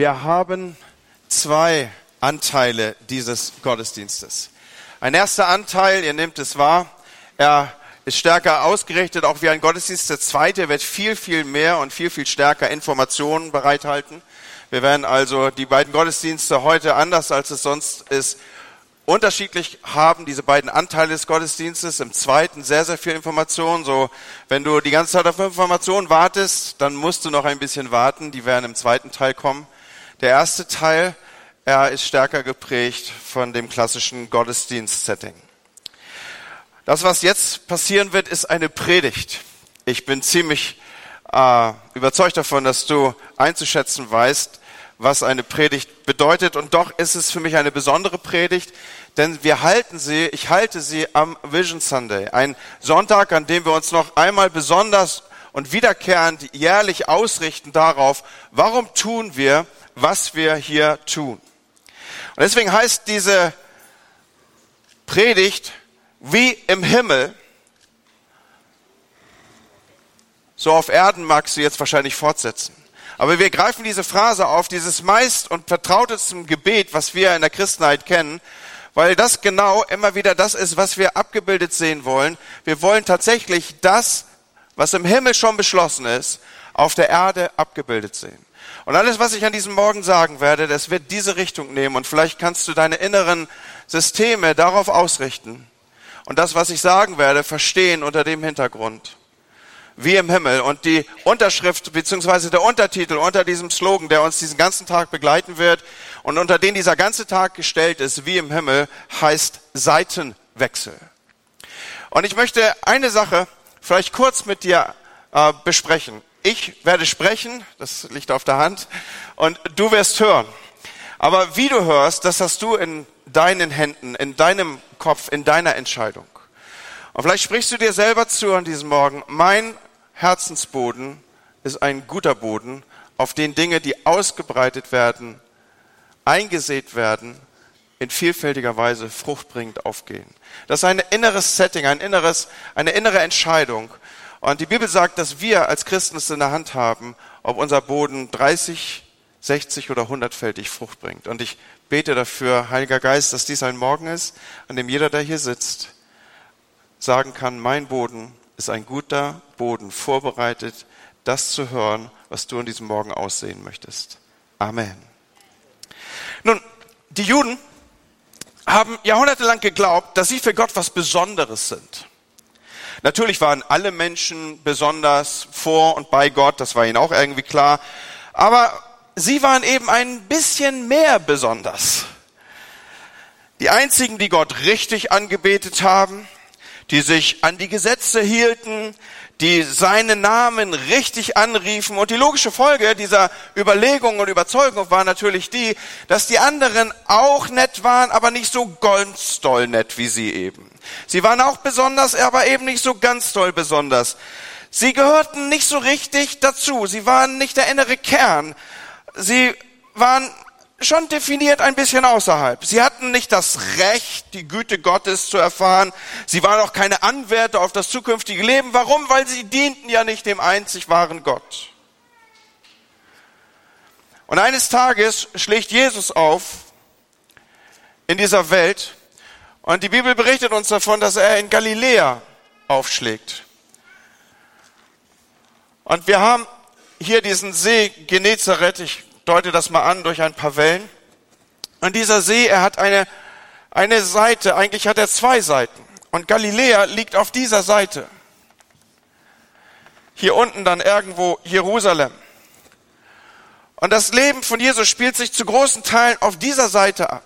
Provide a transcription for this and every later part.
Wir haben zwei Anteile dieses Gottesdienstes. Ein erster Anteil, ihr nehmt es wahr, er ist stärker ausgerichtet, auch wie ein Gottesdienst. Der zweite wird viel, viel mehr und viel, viel stärker Informationen bereithalten. Wir werden also die beiden Gottesdienste heute anders, als es sonst ist, unterschiedlich haben, diese beiden Anteile des Gottesdienstes. Im zweiten sehr, sehr viel Information. So, wenn du die ganze Zeit auf Informationen wartest, dann musst du noch ein bisschen warten. Die werden im zweiten Teil kommen. Der erste Teil, er ist stärker geprägt von dem klassischen Gottesdienst-Setting. Das, was jetzt passieren wird, ist eine Predigt. Ich bin ziemlich äh, überzeugt davon, dass du einzuschätzen weißt, was eine Predigt bedeutet. Und doch ist es für mich eine besondere Predigt, denn wir halten sie, ich halte sie am Vision Sunday, ein Sonntag, an dem wir uns noch einmal besonders und wiederkehrend jährlich ausrichten darauf, warum tun wir, was wir hier tun. Und deswegen heißt diese Predigt wie im Himmel, so auf Erden magst du jetzt wahrscheinlich fortsetzen. Aber wir greifen diese Phrase auf, dieses meist und vertrauteste Gebet, was wir in der Christenheit kennen, weil das genau immer wieder das ist, was wir abgebildet sehen wollen. Wir wollen tatsächlich das, was im Himmel schon beschlossen ist, auf der Erde abgebildet sehen. Und alles, was ich an diesem Morgen sagen werde, das wird diese Richtung nehmen. Und vielleicht kannst du deine inneren Systeme darauf ausrichten und das, was ich sagen werde, verstehen unter dem Hintergrund. Wie im Himmel. Und die Unterschrift beziehungsweise der Untertitel unter diesem Slogan, der uns diesen ganzen Tag begleiten wird und unter den dieser ganze Tag gestellt ist, wie im Himmel, heißt Seitenwechsel. Und ich möchte eine Sache vielleicht kurz mit dir äh, besprechen. Ich werde sprechen, das liegt auf der Hand, und du wirst hören. Aber wie du hörst, das hast du in deinen Händen, in deinem Kopf, in deiner Entscheidung. Und vielleicht sprichst du dir selber zu an diesem Morgen, mein Herzensboden ist ein guter Boden, auf den Dinge, die ausgebreitet werden, eingesät werden, in vielfältiger Weise fruchtbringend aufgehen. Das ist ein inneres Setting, ein inneres, eine innere Entscheidung. Und die Bibel sagt, dass wir als Christen es in der Hand haben, ob unser Boden 30, 60 oder 100-fältig Frucht bringt. Und ich bete dafür, Heiliger Geist, dass dies ein Morgen ist, an dem jeder, der hier sitzt, sagen kann, mein Boden ist ein guter Boden, vorbereitet, das zu hören, was du an diesem Morgen aussehen möchtest. Amen. Nun, die Juden haben jahrhundertelang geglaubt, dass sie für Gott was Besonderes sind. Natürlich waren alle Menschen besonders vor und bei Gott, das war ihnen auch irgendwie klar. Aber sie waren eben ein bisschen mehr besonders. Die einzigen, die Gott richtig angebetet haben, die sich an die Gesetze hielten, die seinen Namen richtig anriefen. Und die logische Folge dieser Überlegung und Überzeugung war natürlich die, dass die anderen auch nett waren, aber nicht so ganz doll nett wie sie eben. Sie waren auch besonders, aber eben nicht so ganz doll besonders. Sie gehörten nicht so richtig dazu. Sie waren nicht der innere Kern. Sie waren schon definiert ein bisschen außerhalb. Sie hatten nicht das Recht, die Güte Gottes zu erfahren. Sie waren auch keine Anwärter auf das zukünftige Leben. Warum? Weil sie dienten ja nicht dem einzig wahren Gott. Und eines Tages schlägt Jesus auf in dieser Welt und die Bibel berichtet uns davon, dass er in Galiläa aufschlägt. Und wir haben hier diesen See Genezareth, ich deute das mal an durch ein paar Wellen. Und dieser See, er hat eine, eine Seite, eigentlich hat er zwei Seiten. Und Galiläa liegt auf dieser Seite. Hier unten dann irgendwo Jerusalem. Und das Leben von Jesus spielt sich zu großen Teilen auf dieser Seite ab.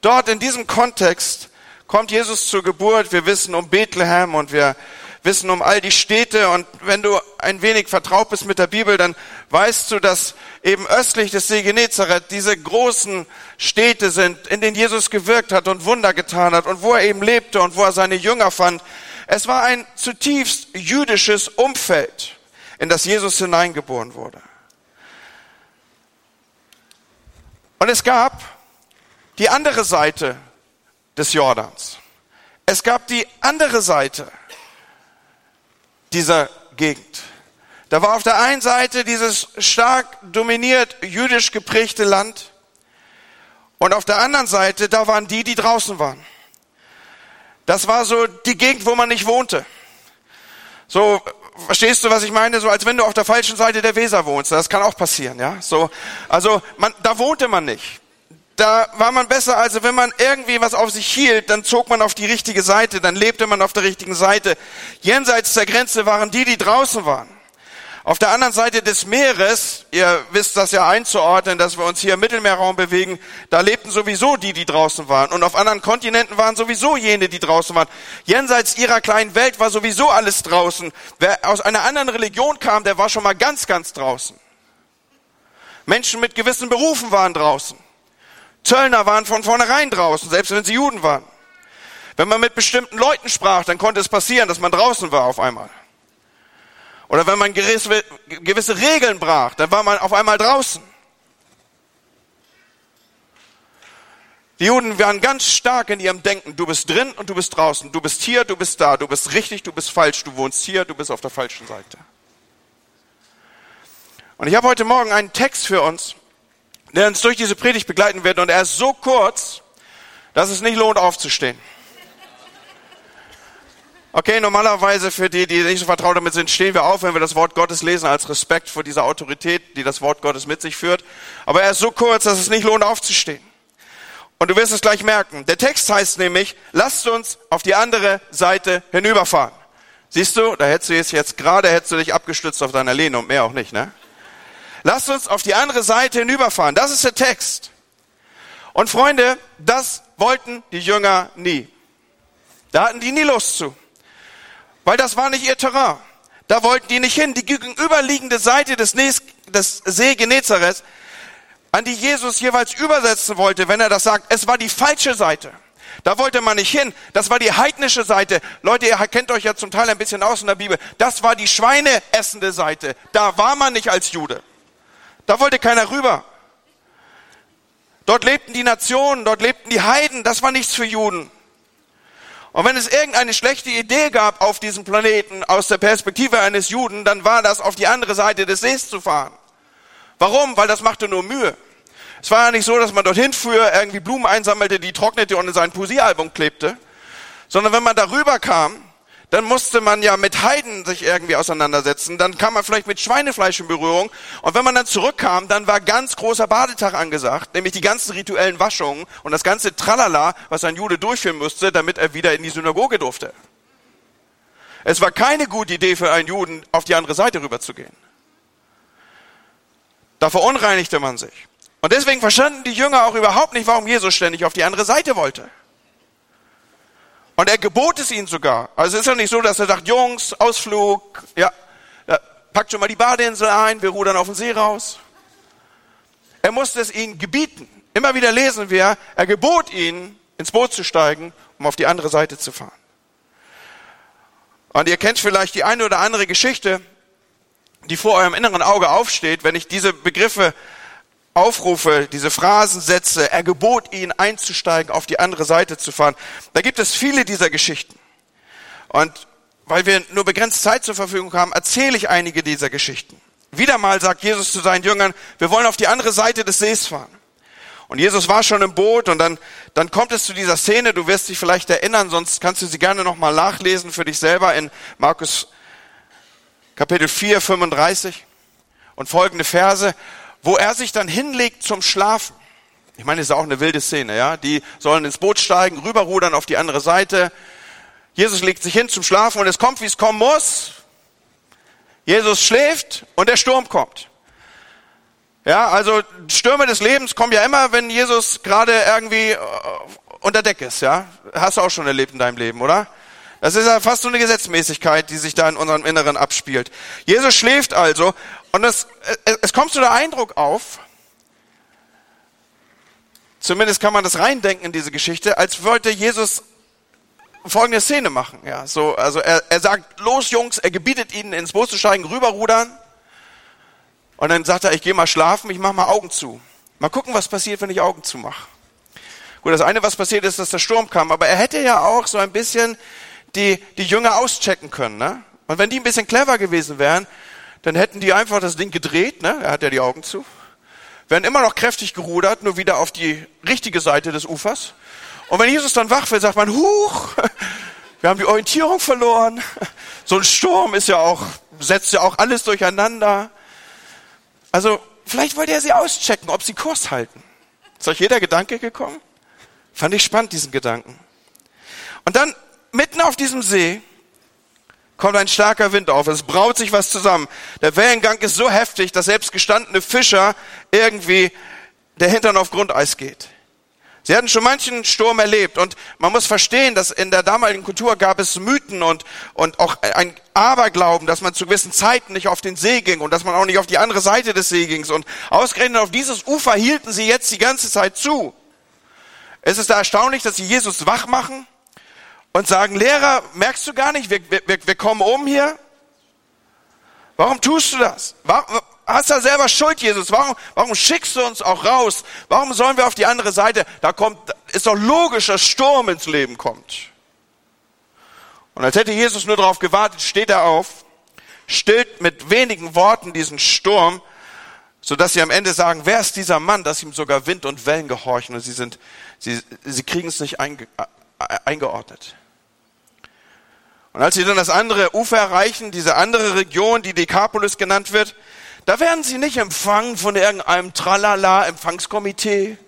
Dort in diesem Kontext kommt Jesus zur Geburt. Wir wissen um Bethlehem und wir wissen um all die Städte. Und wenn du ein wenig vertraut bist mit der Bibel, dann weißt du, dass eben östlich des See Genezareth diese großen Städte sind, in denen Jesus gewirkt hat und Wunder getan hat und wo er eben lebte und wo er seine Jünger fand. Es war ein zutiefst jüdisches Umfeld, in das Jesus hineingeboren wurde. Und es gab die andere Seite des Jordans. Es gab die andere Seite dieser Gegend. Da war auf der einen Seite dieses stark dominiert jüdisch geprägte Land und auf der anderen Seite, da waren die, die draußen waren. Das war so die Gegend, wo man nicht wohnte. So, verstehst du, was ich meine? So, als wenn du auf der falschen Seite der Weser wohnst. Das kann auch passieren, ja? So, also, man, da wohnte man nicht. Da war man besser, also wenn man irgendwie was auf sich hielt, dann zog man auf die richtige Seite, dann lebte man auf der richtigen Seite. Jenseits der Grenze waren die, die draußen waren. Auf der anderen Seite des Meeres, ihr wisst das ja einzuordnen, dass wir uns hier im Mittelmeerraum bewegen, da lebten sowieso die, die draußen waren. Und auf anderen Kontinenten waren sowieso jene, die draußen waren. Jenseits ihrer kleinen Welt war sowieso alles draußen. Wer aus einer anderen Religion kam, der war schon mal ganz, ganz draußen. Menschen mit gewissen Berufen waren draußen. Zöllner waren von vornherein draußen, selbst wenn sie Juden waren. Wenn man mit bestimmten Leuten sprach, dann konnte es passieren, dass man draußen war auf einmal. Oder wenn man gewisse Regeln brach, dann war man auf einmal draußen. Die Juden waren ganz stark in ihrem Denken. Du bist drin und du bist draußen. Du bist hier, du bist da. Du bist richtig, du bist falsch. Du wohnst hier, du bist auf der falschen Seite. Und ich habe heute Morgen einen Text für uns, der uns durch diese Predigt begleiten wird. Und er ist so kurz, dass es nicht lohnt aufzustehen. Okay, normalerweise für die, die nicht so vertraut damit sind, stehen wir auf, wenn wir das Wort Gottes lesen, als Respekt vor dieser Autorität, die das Wort Gottes mit sich führt. Aber er ist so kurz, dass es nicht lohnt aufzustehen. Und du wirst es gleich merken. Der Text heißt nämlich, lasst uns auf die andere Seite hinüberfahren. Siehst du, da hättest du es jetzt gerade, hättest du dich abgestützt auf deiner Lehne und mehr auch nicht, ne? Lasst uns auf die andere Seite hinüberfahren. Das ist der Text. Und Freunde, das wollten die Jünger nie. Da hatten die nie Lust zu weil das war nicht ihr Terrain. Da wollten die nicht hin. Die gegenüberliegende Seite des, Nes, des See Genezareth, an die Jesus jeweils übersetzen wollte, wenn er das sagt, es war die falsche Seite. Da wollte man nicht hin. Das war die heidnische Seite. Leute, ihr kennt euch ja zum Teil ein bisschen aus in der Bibel. Das war die schweineessende Seite. Da war man nicht als Jude. Da wollte keiner rüber. Dort lebten die Nationen, dort lebten die Heiden. Das war nichts für Juden. Und wenn es irgendeine schlechte Idee gab auf diesem Planeten aus der Perspektive eines Juden, dann war das auf die andere Seite des Sees zu fahren. Warum? Weil das machte nur Mühe. Es war ja nicht so, dass man dorthin fuhr, irgendwie Blumen einsammelte, die trocknete und in sein Poesiealbum klebte, sondern wenn man darüber kam, dann musste man ja mit Heiden sich irgendwie auseinandersetzen, dann kam man vielleicht mit Schweinefleisch in Berührung und wenn man dann zurückkam, dann war ganz großer Badetag angesagt, nämlich die ganzen rituellen Waschungen und das ganze Tralala, was ein Jude durchführen musste, damit er wieder in die Synagoge durfte. Es war keine gute Idee für einen Juden, auf die andere Seite rüberzugehen. Da verunreinigte man sich. Und deswegen verstanden die Jünger auch überhaupt nicht, warum Jesus ständig auf die andere Seite wollte. Und er gebot es ihnen sogar. Also es ist ja nicht so, dass er sagt, Jungs, Ausflug, ja, ja packt schon mal die Badeinsel ein, wir rudern auf den See raus. Er musste es ihnen gebieten. Immer wieder lesen wir, er gebot ihnen, ins Boot zu steigen, um auf die andere Seite zu fahren. Und ihr kennt vielleicht die eine oder andere Geschichte, die vor eurem inneren Auge aufsteht, wenn ich diese Begriffe Aufrufe, diese Phrasensätze, er gebot ihnen einzusteigen, auf die andere Seite zu fahren. Da gibt es viele dieser Geschichten. Und weil wir nur begrenzt Zeit zur Verfügung haben, erzähle ich einige dieser Geschichten. Wieder mal sagt Jesus zu seinen Jüngern, wir wollen auf die andere Seite des Sees fahren. Und Jesus war schon im Boot und dann, dann kommt es zu dieser Szene, du wirst dich vielleicht erinnern, sonst kannst du sie gerne nochmal nachlesen für dich selber in Markus Kapitel 4, 35 und folgende Verse wo er sich dann hinlegt zum Schlafen. Ich meine, das ist auch eine wilde Szene, ja. Die sollen ins Boot steigen, rüberrudern auf die andere Seite. Jesus legt sich hin zum Schlafen und es kommt, wie es kommen muss. Jesus schläft und der Sturm kommt. Ja, also Stürme des Lebens kommen ja immer, wenn Jesus gerade irgendwie äh, unter Deck ist, ja. Hast du auch schon erlebt in deinem Leben, oder? Das ist ja fast so eine Gesetzmäßigkeit, die sich da in unserem Inneren abspielt. Jesus schläft also und es, es kommt so der Eindruck auf, zumindest kann man das reindenken in diese Geschichte, als wollte Jesus folgende Szene machen. Ja, so, also er, er sagt, los Jungs, er gebietet ihnen ins Boot zu steigen, rüberrudern. Und dann sagt er, ich gehe mal schlafen, ich mache mal Augen zu. Mal gucken, was passiert, wenn ich Augen zu mache. Gut, das eine, was passiert ist, dass der Sturm kam, aber er hätte ja auch so ein bisschen die, die Jünger auschecken können. Ne? Und wenn die ein bisschen clever gewesen wären, dann hätten die einfach das Ding gedreht, ne? er hat ja die Augen zu, werden immer noch kräftig gerudert, nur wieder auf die richtige Seite des Ufers. Und wenn Jesus dann wach wird, sagt man, huch, wir haben die Orientierung verloren. So ein Sturm ist ja auch, setzt ja auch alles durcheinander. Also, vielleicht wollte er sie auschecken, ob sie Kurs halten. Ist euch jeder Gedanke gekommen? Fand ich spannend, diesen Gedanken. Und dann, mitten auf diesem See, kommt ein starker Wind auf. Es braut sich was zusammen. Der Wellengang ist so heftig, dass selbst gestandene Fischer irgendwie der Hintern auf Grundeis geht. Sie hatten schon manchen Sturm erlebt und man muss verstehen, dass in der damaligen Kultur gab es Mythen und, und auch ein Aberglauben, dass man zu gewissen Zeiten nicht auf den See ging und dass man auch nicht auf die andere Seite des See ging. Und ausgerechnet auf dieses Ufer hielten sie jetzt die ganze Zeit zu. Es ist da erstaunlich, dass sie Jesus wach machen und sagen, Lehrer, merkst du gar nicht, wir, wir, wir kommen um hier? Warum tust du das? Warum, hast du selber Schuld, Jesus. Warum, warum schickst du uns auch raus? Warum sollen wir auf die andere Seite? Da kommt, ist doch logisch, dass Sturm ins Leben kommt. Und als hätte Jesus nur darauf gewartet, steht er auf, stillt mit wenigen Worten diesen Sturm, so dass sie am Ende sagen, wer ist dieser Mann, dass ihm sogar Wind und Wellen gehorchen und sie sind, sie, sie kriegen es nicht einge, äh, eingeordnet. Und als sie dann das andere Ufer erreichen, diese andere Region, die Dekapolis genannt wird, da werden sie nicht empfangen von irgendeinem Tralala-Empfangskomitee,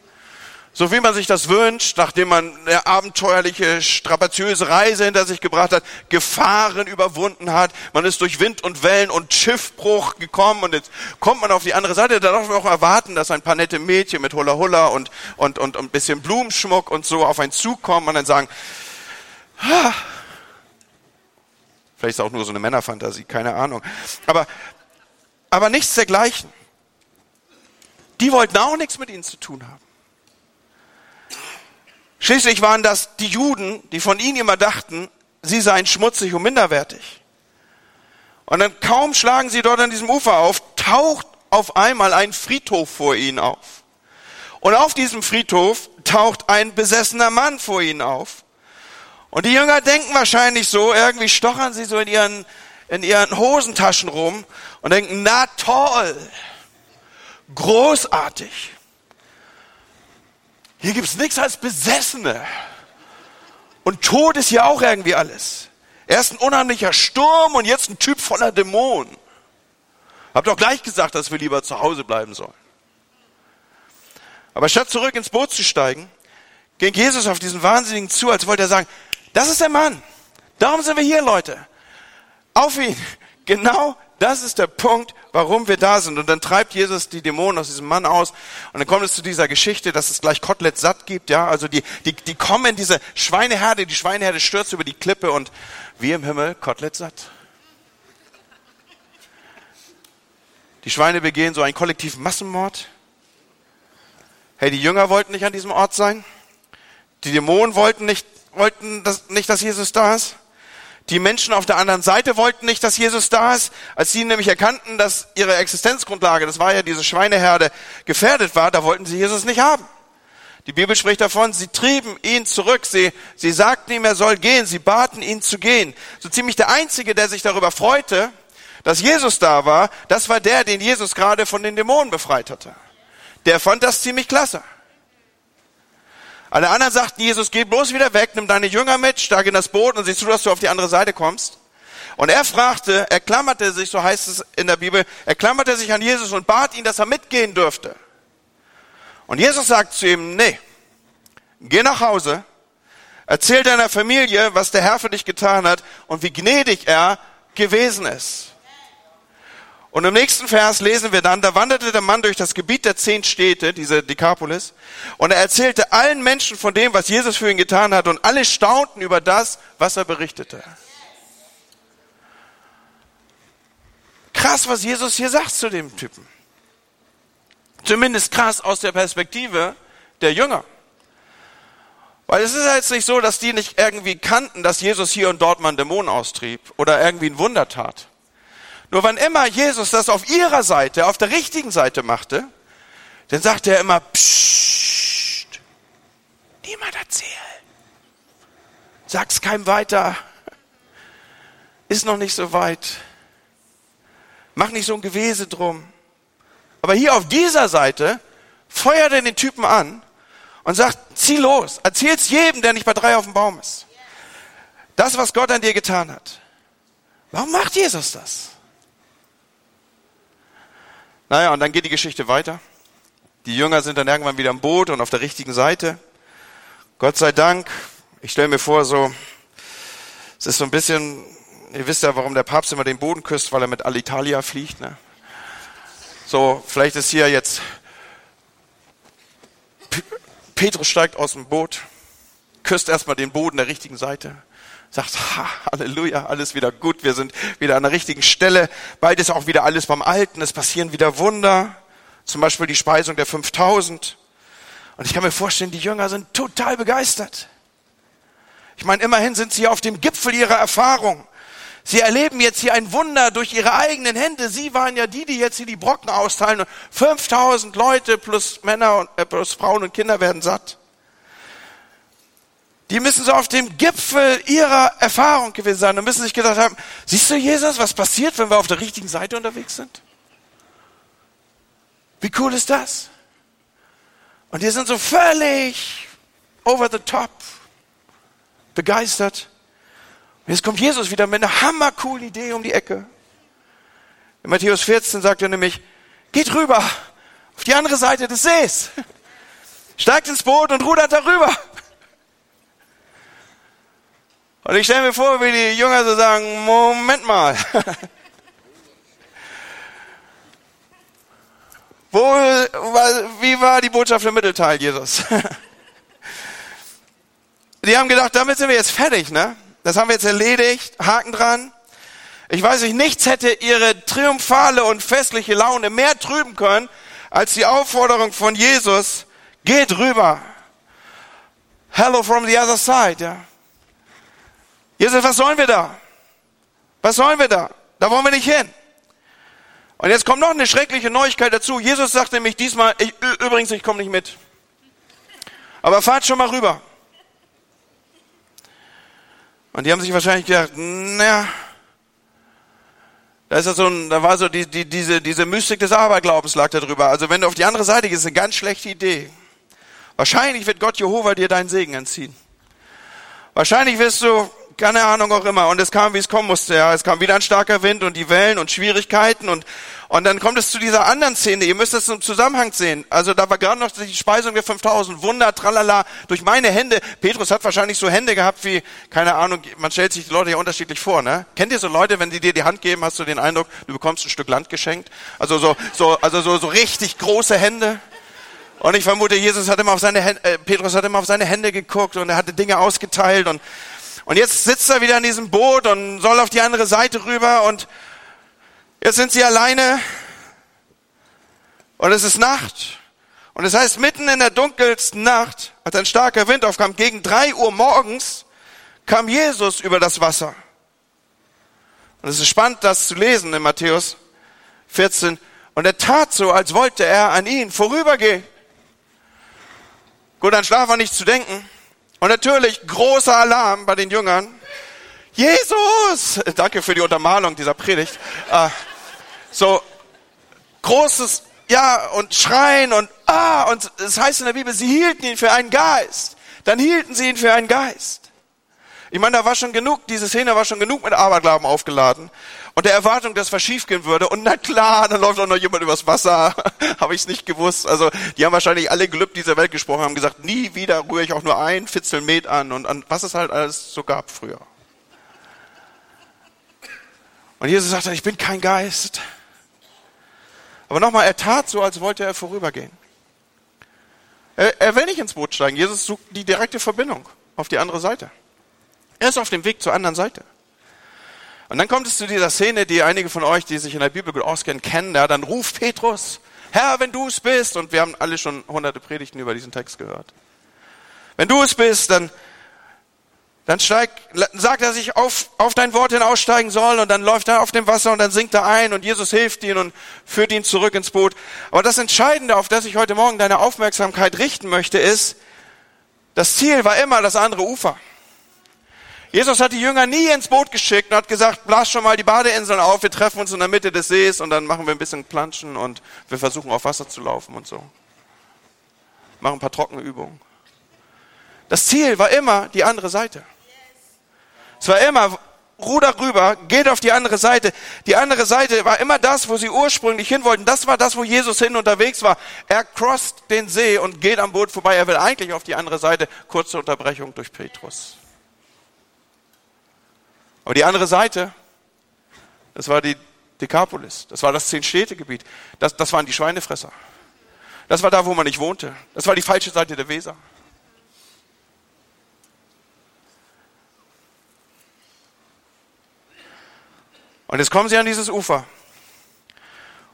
so wie man sich das wünscht, nachdem man eine abenteuerliche, strapaziöse Reise hinter sich gebracht hat, Gefahren überwunden hat, man ist durch Wind und Wellen und Schiffbruch gekommen und jetzt kommt man auf die andere Seite. Da darf man auch erwarten, dass ein paar nette Mädchen mit Hula Hula und, und, und, und ein bisschen Blumenschmuck und so auf einen Zug kommen und dann sagen, ah, Vielleicht ist auch nur so eine Männerfantasie, keine Ahnung. Aber, aber nichts dergleichen. Die wollten auch nichts mit ihnen zu tun haben. Schließlich waren das die Juden, die von ihnen immer dachten, sie seien schmutzig und minderwertig. Und dann kaum schlagen sie dort an diesem Ufer auf, taucht auf einmal ein Friedhof vor ihnen auf. Und auf diesem Friedhof taucht ein besessener Mann vor ihnen auf. Und die Jünger denken wahrscheinlich so, irgendwie stochern sie so in ihren, in ihren Hosentaschen rum und denken, na toll, großartig. Hier gibt's nichts als Besessene. Und Tod ist ja auch irgendwie alles. Erst ein unheimlicher Sturm und jetzt ein Typ voller Dämonen. Hab doch gleich gesagt, dass wir lieber zu Hause bleiben sollen. Aber statt zurück ins Boot zu steigen, ging Jesus auf diesen Wahnsinnigen zu, als wollte er sagen, das ist der Mann. Darum sind wir hier, Leute. Auf ihn. Genau das ist der Punkt, warum wir da sind. Und dann treibt Jesus die Dämonen aus diesem Mann aus. Und dann kommt es zu dieser Geschichte, dass es gleich Kotelett satt gibt. Ja, also die, die, die kommen in diese Schweineherde. Die Schweineherde stürzt über die Klippe und wie im Himmel Kotelett satt. Die Schweine begehen so einen kollektiven Massenmord. Hey, die Jünger wollten nicht an diesem Ort sein. Die Dämonen wollten nicht wollten das, nicht, dass Jesus da ist. Die Menschen auf der anderen Seite wollten nicht, dass Jesus da ist. Als sie nämlich erkannten, dass ihre Existenzgrundlage, das war ja diese Schweineherde, gefährdet war, da wollten sie Jesus nicht haben. Die Bibel spricht davon, sie trieben ihn zurück, sie, sie sagten ihm, er soll gehen, sie baten ihn zu gehen. So ziemlich der Einzige, der sich darüber freute, dass Jesus da war, das war der, den Jesus gerade von den Dämonen befreit hatte. Der fand das ziemlich klasse. Alle anderen sagten, Jesus, geh bloß wieder weg, nimm deine Jünger mit, steig in das Boot und sieh zu, dass du auf die andere Seite kommst. Und er fragte, er klammerte sich, so heißt es in der Bibel, er klammerte sich an Jesus und bat ihn, dass er mitgehen dürfte. Und Jesus sagt zu ihm, nee, geh nach Hause, erzähl deiner Familie, was der Herr für dich getan hat und wie gnädig er gewesen ist. Und im nächsten Vers lesen wir dann, da wanderte der Mann durch das Gebiet der zehn Städte, diese Dekapolis, und er erzählte allen Menschen von dem, was Jesus für ihn getan hat, und alle staunten über das, was er berichtete. Krass, was Jesus hier sagt zu dem Typen. Zumindest krass aus der Perspektive der Jünger. Weil es ist jetzt nicht so, dass die nicht irgendwie kannten, dass Jesus hier und dort mal einen Dämon austrieb oder irgendwie ein Wunder tat. Nur wann immer Jesus das auf ihrer Seite, auf der richtigen Seite machte, dann sagte er immer, Psst, niemand erzählen. Sag's keinem weiter. Ist noch nicht so weit. Mach nicht so ein Gewese drum. Aber hier auf dieser Seite feuert er den Typen an und sagt, zieh los, erzähl's jedem, der nicht bei drei auf dem Baum ist. Das, was Gott an dir getan hat. Warum macht Jesus das? Naja, und dann geht die Geschichte weiter. Die Jünger sind dann irgendwann wieder im Boot und auf der richtigen Seite. Gott sei Dank, ich stelle mir vor, so, es ist so ein bisschen, ihr wisst ja, warum der Papst immer den Boden küsst, weil er mit Alitalia fliegt. Ne? So, vielleicht ist hier jetzt, Petrus steigt aus dem Boot, küsst erstmal den Boden der richtigen Seite sagt, ha, Halleluja, alles wieder gut, wir sind wieder an der richtigen Stelle, bald ist auch wieder alles beim Alten, es passieren wieder Wunder, zum Beispiel die Speisung der 5000. Und ich kann mir vorstellen, die Jünger sind total begeistert. Ich meine, immerhin sind sie auf dem Gipfel ihrer Erfahrung. Sie erleben jetzt hier ein Wunder durch ihre eigenen Hände. Sie waren ja die, die jetzt hier die Brocken austeilen. 5000 Leute plus Männer und äh, plus Frauen und Kinder werden satt. Die müssen so auf dem Gipfel ihrer Erfahrung gewesen sein und müssen sich gedacht haben, siehst du Jesus, was passiert, wenn wir auf der richtigen Seite unterwegs sind? Wie cool ist das? Und die sind so völlig over the top, begeistert. Und jetzt kommt Jesus wieder mit einer hammercoolen Idee um die Ecke. In Matthäus 14 sagt er nämlich, geht rüber auf die andere Seite des Sees. Steigt ins Boot und rudert darüber. Und ich stelle mir vor, wie die Jünger so sagen, Moment mal. Wo, wie war die Botschaft im Mittelteil, Jesus? Die haben gedacht, damit sind wir jetzt fertig, ne? Das haben wir jetzt erledigt, Haken dran. Ich weiß nicht, nichts hätte ihre triumphale und festliche Laune mehr trüben können, als die Aufforderung von Jesus, geht rüber. Hello from the other side, ja. Jesus, was sollen wir da? Was sollen wir da? Da wollen wir nicht hin. Und jetzt kommt noch eine schreckliche Neuigkeit dazu. Jesus sagt nämlich diesmal, ich, übrigens, ich komme nicht mit. Aber fahrt schon mal rüber. Und die haben sich wahrscheinlich gedacht, naja, da ist ja so ein, da war so die, die, diese, diese Mystik des Aberglaubens lag da drüber. Also wenn du auf die andere Seite gehst, ist eine ganz schlechte Idee. Wahrscheinlich wird Gott Jehova dir deinen Segen entziehen. Wahrscheinlich wirst du keine Ahnung auch immer. Und es kam, wie es kommen musste. Ja, es kam wieder ein starker Wind und die Wellen und Schwierigkeiten und und dann kommt es zu dieser anderen Szene. Ihr müsst es im Zusammenhang sehen. Also da war gerade noch die Speisung der 5000. Wunder, tralala, durch meine Hände. Petrus hat wahrscheinlich so Hände gehabt wie, keine Ahnung, man stellt sich die Leute ja unterschiedlich vor, ne? Kennt ihr so Leute, wenn die dir die Hand geben, hast du den Eindruck, du bekommst ein Stück Land geschenkt? Also so, so, also so, so richtig große Hände. Und ich vermute, Jesus hat immer auf seine Hände, äh, Petrus hat immer auf seine Hände geguckt und er hatte Dinge ausgeteilt und und jetzt sitzt er wieder in diesem Boot und soll auf die andere Seite rüber und jetzt sind sie alleine und es ist Nacht. Und es heißt, mitten in der dunkelsten Nacht, als ein starker Wind aufkam, gegen drei Uhr morgens, kam Jesus über das Wasser. Und es ist spannend, das zu lesen in Matthäus 14. Und er tat so, als wollte er an ihn vorübergehen. Gut, an Schlaf war nicht zu denken. Und natürlich großer Alarm bei den Jüngern. Jesus! Danke für die Untermalung dieser Predigt. Äh, so großes Ja und Schreien und Ah und es heißt in der Bibel, sie hielten ihn für einen Geist. Dann hielten sie ihn für einen Geist. Ich meine, da war schon genug, diese Szene war schon genug mit Aberglauben aufgeladen und der Erwartung, dass was schiefgehen würde. Und na klar, dann läuft auch noch jemand übers Wasser. Habe ich es nicht gewusst. Also die haben wahrscheinlich alle Glück dieser Welt gesprochen, haben gesagt, nie wieder rühre ich auch nur ein Fitzel Met an und an was es halt alles so gab früher. Und Jesus sagte, ich bin kein Geist. Aber nochmal, er tat so, als wollte er vorübergehen. Er, er will nicht ins Boot steigen. Jesus sucht die direkte Verbindung auf die andere Seite. Er ist auf dem Weg zur anderen Seite. Und dann kommt es zu dieser Szene, die einige von euch, die sich in der Bibel gut auskennen, kennen. Ja, dann ruft Petrus, Herr, wenn du es bist, und wir haben alle schon hunderte Predigten über diesen Text gehört. Wenn du es bist, dann, dann steig, sagt er sich auf, auf dein Wort hin aussteigen soll und dann läuft er auf dem Wasser und dann sinkt er ein und Jesus hilft ihn und führt ihn zurück ins Boot. Aber das Entscheidende, auf das ich heute Morgen deine Aufmerksamkeit richten möchte, ist, das Ziel war immer das andere Ufer. Jesus hat die Jünger nie ins Boot geschickt und hat gesagt, blas schon mal die Badeinseln auf, wir treffen uns in der Mitte des Sees und dann machen wir ein bisschen Planschen und wir versuchen auf Wasser zu laufen und so. Machen ein paar trockene Übungen. Das Ziel war immer die andere Seite. Es war immer, ruder rüber, geht auf die andere Seite. Die andere Seite war immer das, wo sie ursprünglich hin wollten. Das war das, wo Jesus hin unterwegs war. Er crosst den See und geht am Boot vorbei. Er will eigentlich auf die andere Seite. Kurze Unterbrechung durch Petrus. Aber die andere Seite, das war die Dekapolis. Das war das Zehn-Städte-Gebiet. Das, das waren die Schweinefresser. Das war da, wo man nicht wohnte. Das war die falsche Seite der Weser. Und jetzt kommen sie an dieses Ufer.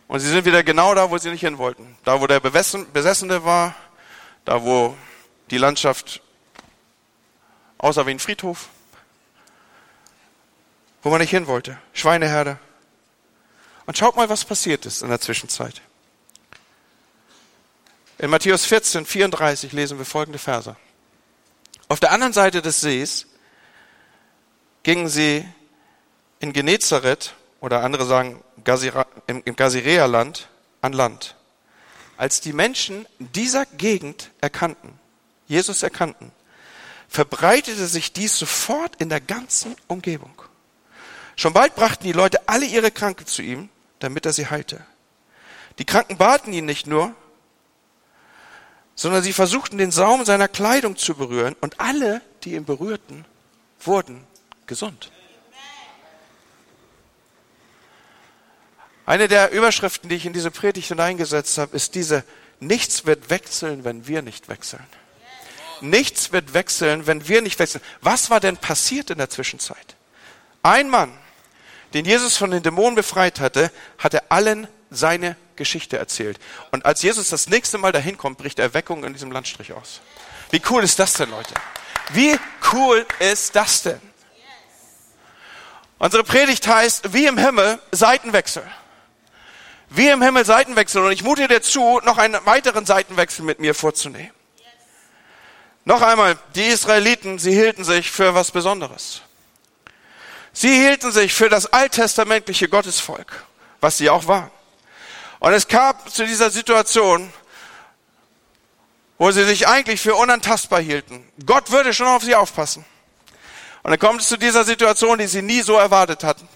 Und sie sind wieder genau da, wo sie nicht hin wollten. Da, wo der Besessene war, da, wo die Landschaft aussah wie ein Friedhof, wo man nicht hin wollte. Schweineherde. Und schaut mal, was passiert ist in der Zwischenzeit. In Matthäus 14, 34 lesen wir folgende Verse. Auf der anderen Seite des Sees gingen sie in Genezareth oder andere sagen im, Gasirea-Land an Land. Als die Menschen dieser Gegend erkannten, Jesus erkannten, verbreitete sich dies sofort in der ganzen Umgebung. Schon bald brachten die Leute alle ihre Kranken zu ihm, damit er sie heilte. Die Kranken baten ihn nicht nur, sondern sie versuchten den Saum seiner Kleidung zu berühren und alle, die ihn berührten, wurden gesund. Eine der Überschriften, die ich in diese Predigt hineingesetzt habe, ist diese, nichts wird wechseln, wenn wir nicht wechseln. Nichts wird wechseln, wenn wir nicht wechseln. Was war denn passiert in der Zwischenzeit? Ein Mann, den Jesus von den Dämonen befreit hatte, hatte allen seine Geschichte erzählt. Und als Jesus das nächste Mal dahin kommt, bricht Erweckung in diesem Landstrich aus. Wie cool ist das denn, Leute? Wie cool ist das denn? Unsere Predigt heißt, wie im Himmel, Seitenwechsel wie im Himmel Seitenwechsel. Und ich mute dir zu, noch einen weiteren Seitenwechsel mit mir vorzunehmen. Noch einmal, die Israeliten, sie hielten sich für was Besonderes. Sie hielten sich für das alttestamentliche Gottesvolk, was sie auch waren. Und es kam zu dieser Situation, wo sie sich eigentlich für unantastbar hielten. Gott würde schon auf sie aufpassen. Und dann kommt es zu dieser Situation, die sie nie so erwartet hatten.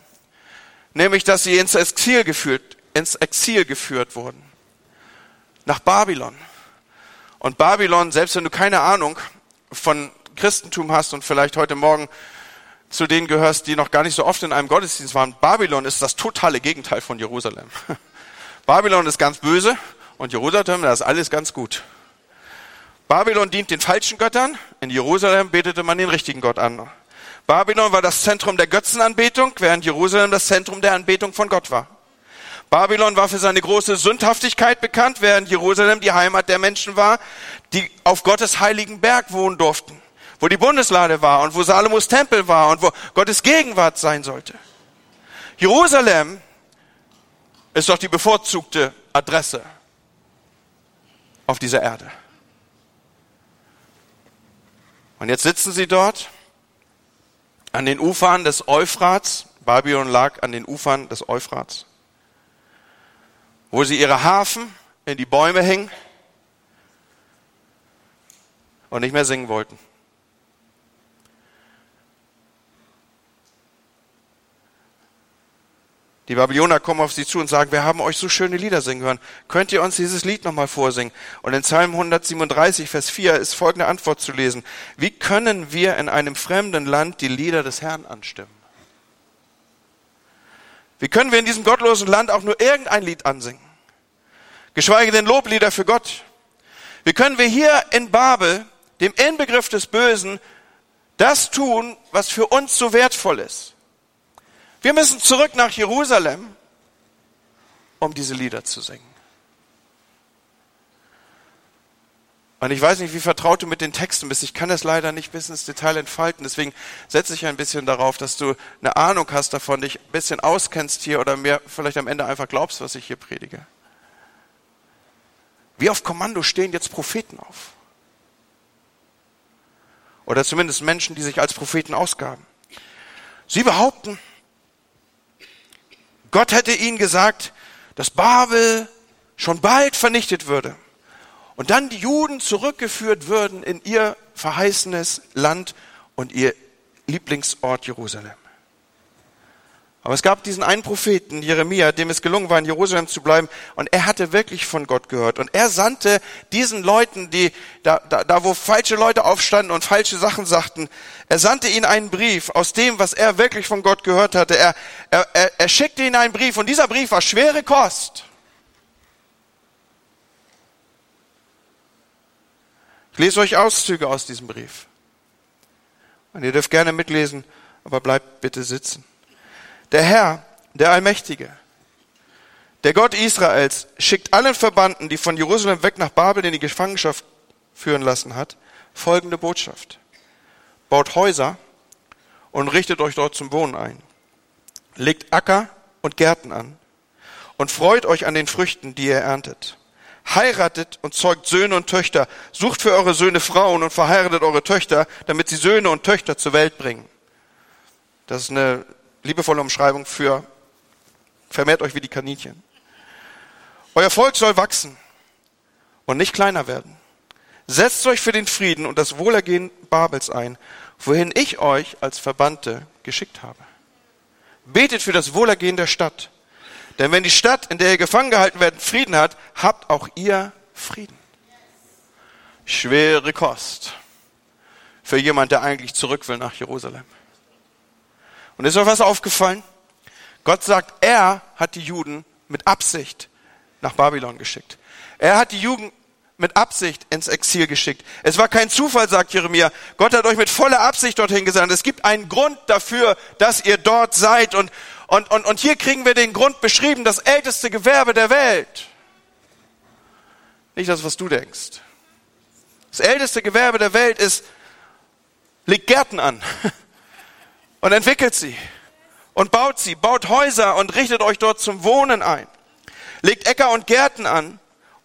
Nämlich, dass sie ins Exil geführt ins Exil geführt wurden. Nach Babylon. Und Babylon, selbst wenn du keine Ahnung von Christentum hast und vielleicht heute Morgen zu denen gehörst, die noch gar nicht so oft in einem Gottesdienst waren, Babylon ist das totale Gegenteil von Jerusalem. Babylon ist ganz böse und Jerusalem, da ist alles ganz gut. Babylon dient den falschen Göttern, in Jerusalem betete man den richtigen Gott an. Babylon war das Zentrum der Götzenanbetung, während Jerusalem das Zentrum der Anbetung von Gott war. Babylon war für seine große Sündhaftigkeit bekannt, während Jerusalem die Heimat der Menschen war, die auf Gottes heiligen Berg wohnen durften, wo die Bundeslade war und wo Salomos Tempel war und wo Gottes Gegenwart sein sollte. Jerusalem ist doch die bevorzugte Adresse auf dieser Erde. Und jetzt sitzen sie dort an den Ufern des Euphrats. Babylon lag an den Ufern des Euphrats wo sie ihre Harfen in die Bäume hingen und nicht mehr singen wollten. Die Babyloner kommen auf sie zu und sagen, wir haben euch so schöne Lieder singen hören. Könnt ihr uns dieses Lied nochmal vorsingen? Und in Psalm 137, Vers 4 ist folgende Antwort zu lesen. Wie können wir in einem fremden Land die Lieder des Herrn anstimmen? Wie können wir in diesem gottlosen Land auch nur irgendein Lied ansingen? Geschweige denn Loblieder für Gott. Wie können wir hier in Babel, dem Inbegriff des Bösen, das tun, was für uns so wertvoll ist? Wir müssen zurück nach Jerusalem, um diese Lieder zu singen. Und ich weiß nicht, wie vertraut du mit den Texten bist. Ich kann das leider nicht bis ins Detail entfalten. Deswegen setze ich ein bisschen darauf, dass du eine Ahnung hast davon, dich ein bisschen auskennst hier oder mir vielleicht am Ende einfach glaubst, was ich hier predige. Wie auf Kommando stehen jetzt Propheten auf. Oder zumindest Menschen, die sich als Propheten ausgaben. Sie behaupten, Gott hätte ihnen gesagt, dass Babel schon bald vernichtet würde und dann die Juden zurückgeführt würden in ihr verheißenes Land und ihr Lieblingsort Jerusalem. Aber es gab diesen einen Propheten, Jeremia, dem es gelungen war, in Jerusalem zu bleiben, und er hatte wirklich von Gott gehört. Und er sandte diesen Leuten, die da, da, da wo falsche Leute aufstanden und falsche Sachen sagten, er sandte ihnen einen Brief aus dem, was er wirklich von Gott gehört hatte. Er, er, er, er schickte ihnen einen Brief, und dieser Brief war schwere Kost. Ich lese euch Auszüge aus diesem Brief. Und ihr dürft gerne mitlesen, aber bleibt bitte sitzen. Der Herr, der Allmächtige, der Gott Israels, schickt allen Verbannten, die von Jerusalem weg nach Babel in die Gefangenschaft führen lassen hat, folgende Botschaft. Baut Häuser und richtet euch dort zum Wohnen ein. Legt Acker und Gärten an und freut euch an den Früchten, die ihr erntet heiratet und zeugt Söhne und Töchter, sucht für eure Söhne Frauen und verheiratet eure Töchter, damit sie Söhne und Töchter zur Welt bringen. Das ist eine liebevolle Umschreibung für vermehrt euch wie die Kaninchen. Euer Volk soll wachsen und nicht kleiner werden. Setzt euch für den Frieden und das Wohlergehen Babels ein, wohin ich euch als Verbannte geschickt habe. Betet für das Wohlergehen der Stadt denn wenn die Stadt, in der ihr gefangen gehalten werdet, Frieden hat, habt auch ihr Frieden. Schwere Kost für jemand, der eigentlich zurück will nach Jerusalem. Und ist euch was aufgefallen? Gott sagt, er hat die Juden mit Absicht nach Babylon geschickt. Er hat die Juden mit Absicht ins Exil geschickt. Es war kein Zufall, sagt Jeremia. Gott hat euch mit voller Absicht dorthin gesandt. Es gibt einen Grund dafür, dass ihr dort seid. Und, und, und, und hier kriegen wir den Grund beschrieben, das älteste Gewerbe der Welt. Nicht das, was du denkst. Das älteste Gewerbe der Welt ist, legt Gärten an und entwickelt sie und baut sie, baut Häuser und richtet euch dort zum Wohnen ein. Legt Äcker und Gärten an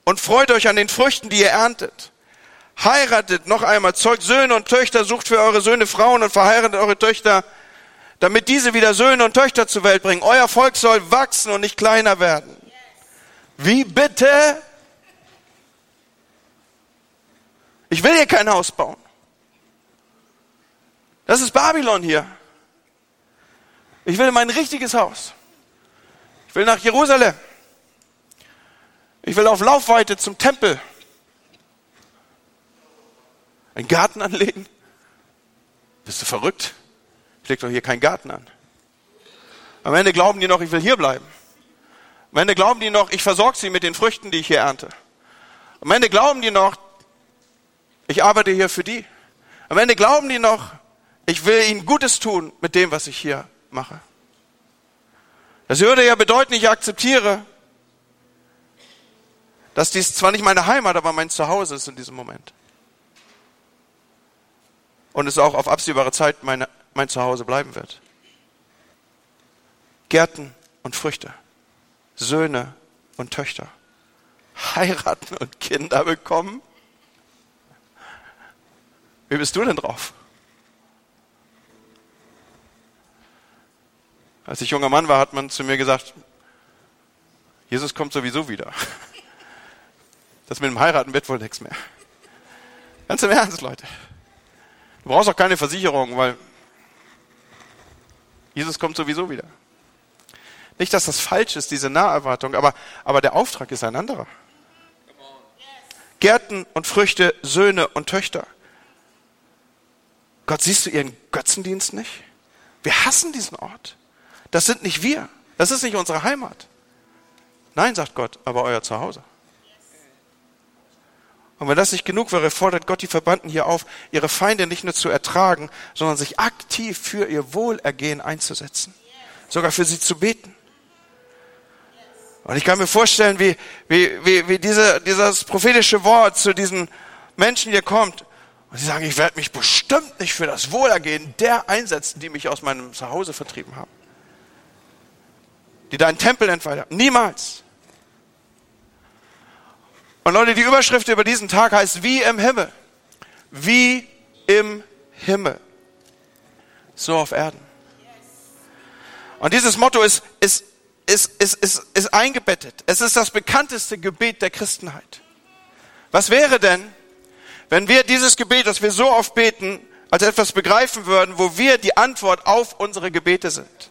und freut euch an den Früchten, die ihr erntet. Heiratet noch einmal, zeugt Söhne und Töchter, sucht für eure Söhne Frauen und verheiratet eure Töchter damit diese wieder Söhne und Töchter zur Welt bringen. Euer Volk soll wachsen und nicht kleiner werden. Wie bitte? Ich will hier kein Haus bauen. Das ist Babylon hier. Ich will mein richtiges Haus. Ich will nach Jerusalem. Ich will auf Laufweite zum Tempel. Einen Garten anlegen. Bist du verrückt? Ich leg doch hier keinen Garten an. Am Ende glauben die noch, ich will hier bleiben. Am Ende glauben die noch, ich versorge sie mit den Früchten, die ich hier ernte. Am Ende glauben die noch, ich arbeite hier für die. Am Ende glauben die noch, ich will ihnen Gutes tun mit dem, was ich hier mache. Das würde ja bedeuten, ich akzeptiere, dass dies zwar nicht meine Heimat, aber mein Zuhause ist in diesem Moment. Und es auch auf absehbare Zeit meine mein Zuhause bleiben wird. Gärten und Früchte, Söhne und Töchter, heiraten und Kinder bekommen. Wie bist du denn drauf? Als ich junger Mann war, hat man zu mir gesagt, Jesus kommt sowieso wieder. Das mit dem Heiraten wird wohl nichts mehr. Ganz im Ernst, Leute. Du brauchst auch keine Versicherung, weil Jesus kommt sowieso wieder. Nicht, dass das falsch ist, diese Naherwartung, aber, aber der Auftrag ist ein anderer. Gärten und Früchte, Söhne und Töchter. Gott, siehst du ihren Götzendienst nicht? Wir hassen diesen Ort. Das sind nicht wir. Das ist nicht unsere Heimat. Nein, sagt Gott, aber euer Zuhause. Und wenn das nicht genug wäre, fordert Gott die Verbannten hier auf, ihre Feinde nicht nur zu ertragen, sondern sich aktiv für ihr Wohlergehen einzusetzen. Sogar für sie zu beten. Und ich kann mir vorstellen, wie, wie, wie, wie diese, dieses prophetische Wort zu diesen Menschen hier kommt. Und sie sagen, ich werde mich bestimmt nicht für das Wohlergehen der einsetzen, die mich aus meinem Zuhause vertrieben haben. Die deinen Tempel entweiht. Niemals. Und Leute, die Überschrift über diesen Tag heißt wie im Himmel. Wie im Himmel, so auf Erden. Und dieses Motto ist, ist, ist, ist, ist, ist eingebettet. Es ist das bekannteste Gebet der Christenheit. Was wäre denn, wenn wir dieses Gebet, das wir so oft beten, als etwas begreifen würden, wo wir die Antwort auf unsere Gebete sind?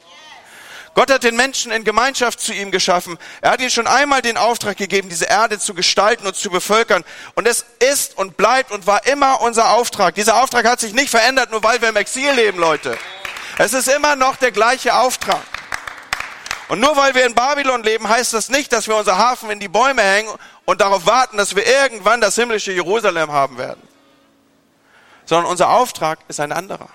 Gott hat den Menschen in Gemeinschaft zu ihm geschaffen. Er hat ihm schon einmal den Auftrag gegeben, diese Erde zu gestalten und zu bevölkern. Und es ist und bleibt und war immer unser Auftrag. Dieser Auftrag hat sich nicht verändert, nur weil wir im Exil leben, Leute. Es ist immer noch der gleiche Auftrag. Und nur weil wir in Babylon leben, heißt das nicht, dass wir unser Hafen in die Bäume hängen und darauf warten, dass wir irgendwann das himmlische Jerusalem haben werden. Sondern unser Auftrag ist ein anderer.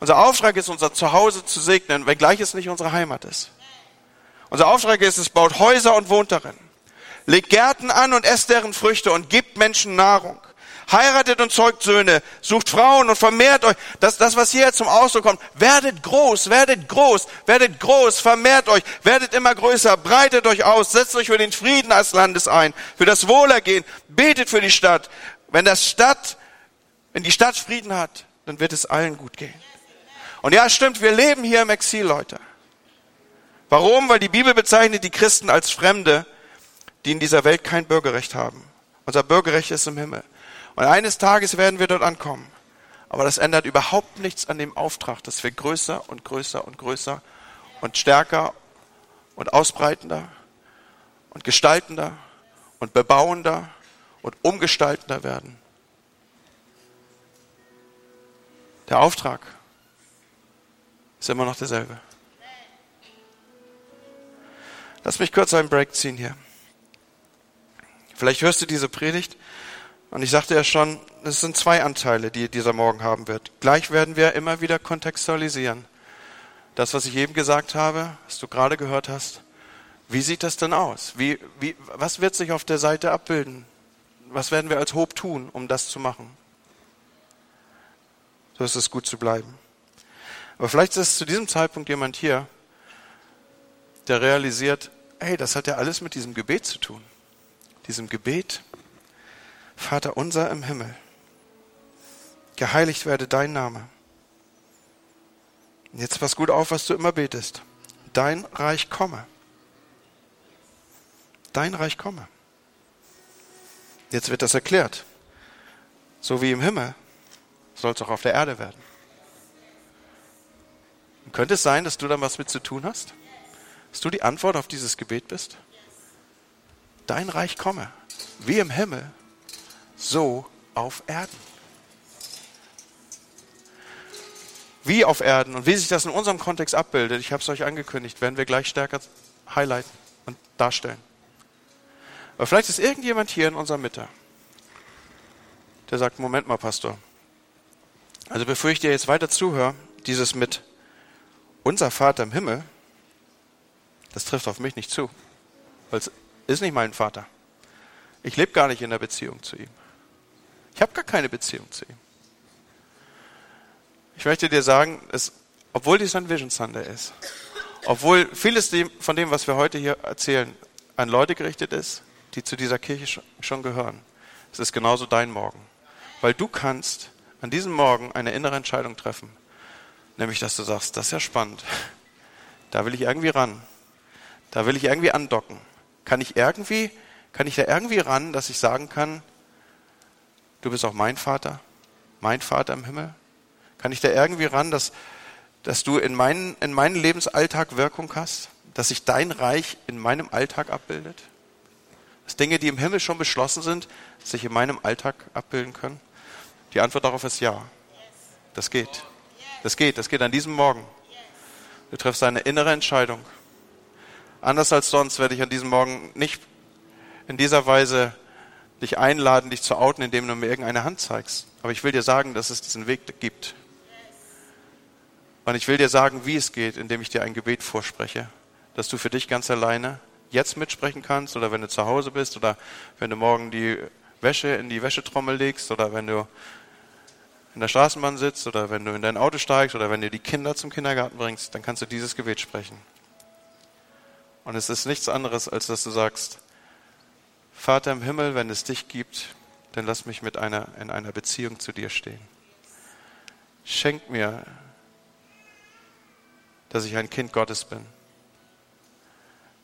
Unser Auftrag ist, unser Zuhause zu segnen, wenngleich es nicht unsere Heimat ist. Unser Auftrag ist, es baut Häuser und wohnt darin. Legt Gärten an und esst deren Früchte und gibt Menschen Nahrung. Heiratet und zeugt Söhne, sucht Frauen und vermehrt euch. Das, das, was hier zum Ausdruck kommt. Werdet groß, werdet groß, werdet groß, vermehrt euch, werdet immer größer, breitet euch aus, setzt euch für den Frieden als Landes ein, für das Wohlergehen, betet für die Stadt. Wenn das Stadt, wenn die Stadt Frieden hat, dann wird es allen gut gehen. Und ja, stimmt, wir leben hier im Exil, Leute. Warum? Weil die Bibel bezeichnet die Christen als Fremde, die in dieser Welt kein Bürgerrecht haben. Unser Bürgerrecht ist im Himmel. Und eines Tages werden wir dort ankommen. Aber das ändert überhaupt nichts an dem Auftrag, dass wir größer und größer und größer und stärker und ausbreitender und gestaltender und bebauender und umgestaltender werden. Der Auftrag ist immer noch derselbe. Lass mich kurz einen Break ziehen hier. Vielleicht hörst du diese Predigt und ich sagte ja schon, es sind zwei Anteile, die dieser Morgen haben wird. Gleich werden wir immer wieder kontextualisieren. Das, was ich eben gesagt habe, was du gerade gehört hast, wie sieht das denn aus? Wie, wie, was wird sich auf der Seite abbilden? Was werden wir als Hob tun, um das zu machen? So ist es gut zu bleiben. Aber vielleicht ist zu diesem Zeitpunkt jemand hier, der realisiert, hey, das hat ja alles mit diesem Gebet zu tun. Diesem Gebet, Vater unser im Himmel, geheiligt werde dein Name. Und jetzt pass gut auf, was du immer betest. Dein Reich komme. Dein Reich komme. Jetzt wird das erklärt. So wie im Himmel soll es auch auf der Erde werden. Und könnte es sein, dass du da was mit zu tun hast? Dass du die Antwort auf dieses Gebet bist? Dein Reich komme, wie im Himmel, so auf Erden. Wie auf Erden und wie sich das in unserem Kontext abbildet, ich habe es euch angekündigt, werden wir gleich stärker highlighten und darstellen. Aber vielleicht ist irgendjemand hier in unserer Mitte, der sagt, Moment mal, Pastor. Also bevor ich dir jetzt weiter zuhöre, dieses mit unser Vater im Himmel, das trifft auf mich nicht zu, weil es ist nicht mein Vater. Ich lebe gar nicht in der Beziehung zu ihm. Ich habe gar keine Beziehung zu ihm. Ich möchte dir sagen, es, obwohl dies ein Vision Sunday ist, obwohl vieles von dem, was wir heute hier erzählen, an Leute gerichtet ist, die zu dieser Kirche schon gehören, es ist genauso dein Morgen. Weil du kannst an diesem Morgen eine innere Entscheidung treffen. Nämlich, dass du sagst, das ist ja spannend. Da will ich irgendwie ran. Da will ich irgendwie andocken. Kann ich irgendwie, kann ich da irgendwie ran, dass ich sagen kann, du bist auch mein Vater, mein Vater im Himmel? Kann ich da irgendwie ran, dass, dass du in meinen, in meinen Lebensalltag Wirkung hast? Dass sich dein Reich in meinem Alltag abbildet? Dass Dinge, die im Himmel schon beschlossen sind, sich in meinem Alltag abbilden können? Die Antwort darauf ist ja. Das geht. Das geht, das geht an diesem Morgen. Du triffst eine innere Entscheidung. Anders als sonst werde ich an diesem Morgen nicht in dieser Weise dich einladen, dich zu outen, indem du mir irgendeine Hand zeigst. Aber ich will dir sagen, dass es diesen Weg gibt. Und ich will dir sagen, wie es geht, indem ich dir ein Gebet vorspreche, dass du für dich ganz alleine jetzt mitsprechen kannst oder wenn du zu Hause bist oder wenn du morgen die Wäsche in die Wäschetrommel legst oder wenn du in der Straßenbahn sitzt oder wenn du in dein Auto steigst oder wenn du die Kinder zum Kindergarten bringst, dann kannst du dieses Gebet sprechen. Und es ist nichts anderes, als dass du sagst, Vater im Himmel, wenn es dich gibt, dann lass mich mit einer, in einer Beziehung zu dir stehen. schenk mir, dass ich ein Kind Gottes bin.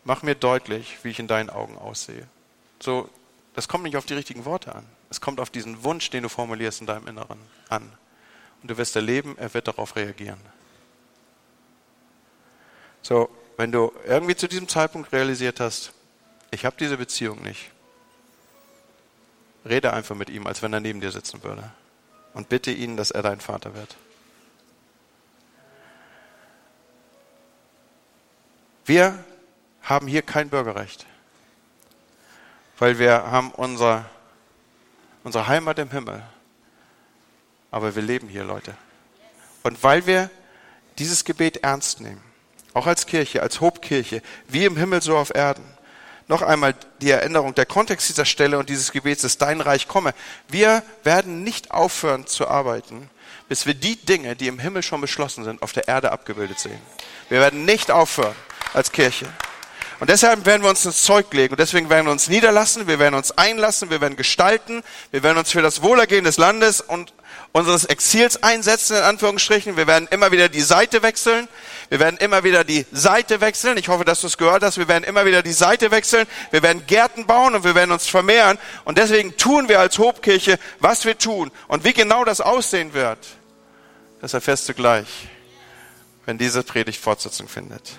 Mach mir deutlich, wie ich in deinen Augen aussehe. So, das kommt nicht auf die richtigen Worte an. Es kommt auf diesen Wunsch, den du formulierst in deinem Inneren an. Und du wirst erleben, er wird darauf reagieren. So, wenn du irgendwie zu diesem Zeitpunkt realisiert hast, ich habe diese Beziehung nicht, rede einfach mit ihm, als wenn er neben dir sitzen würde. Und bitte ihn, dass er dein Vater wird. Wir haben hier kein Bürgerrecht, weil wir haben unser, unsere Heimat im Himmel. Aber wir leben hier, Leute. Und weil wir dieses Gebet ernst nehmen, auch als Kirche, als Hobkirche, wie im Himmel so auf Erden. Noch einmal die Erinnerung, der Kontext dieser Stelle und dieses Gebets ist, dein Reich komme. Wir werden nicht aufhören zu arbeiten, bis wir die Dinge, die im Himmel schon beschlossen sind, auf der Erde abgebildet sehen. Wir werden nicht aufhören als Kirche. Und deshalb werden wir uns ins Zeug legen und deswegen werden wir uns niederlassen, wir werden uns einlassen, wir werden gestalten, wir werden uns für das Wohlergehen des Landes und unseres Exils einsetzen, in Anführungsstrichen. Wir werden immer wieder die Seite wechseln. Wir werden immer wieder die Seite wechseln. Ich hoffe, dass du es gehört hast. Wir werden immer wieder die Seite wechseln. Wir werden Gärten bauen und wir werden uns vermehren. Und deswegen tun wir als Hobkirche, was wir tun. Und wie genau das aussehen wird, das erfährst du gleich, wenn diese Predigt Fortsetzung findet.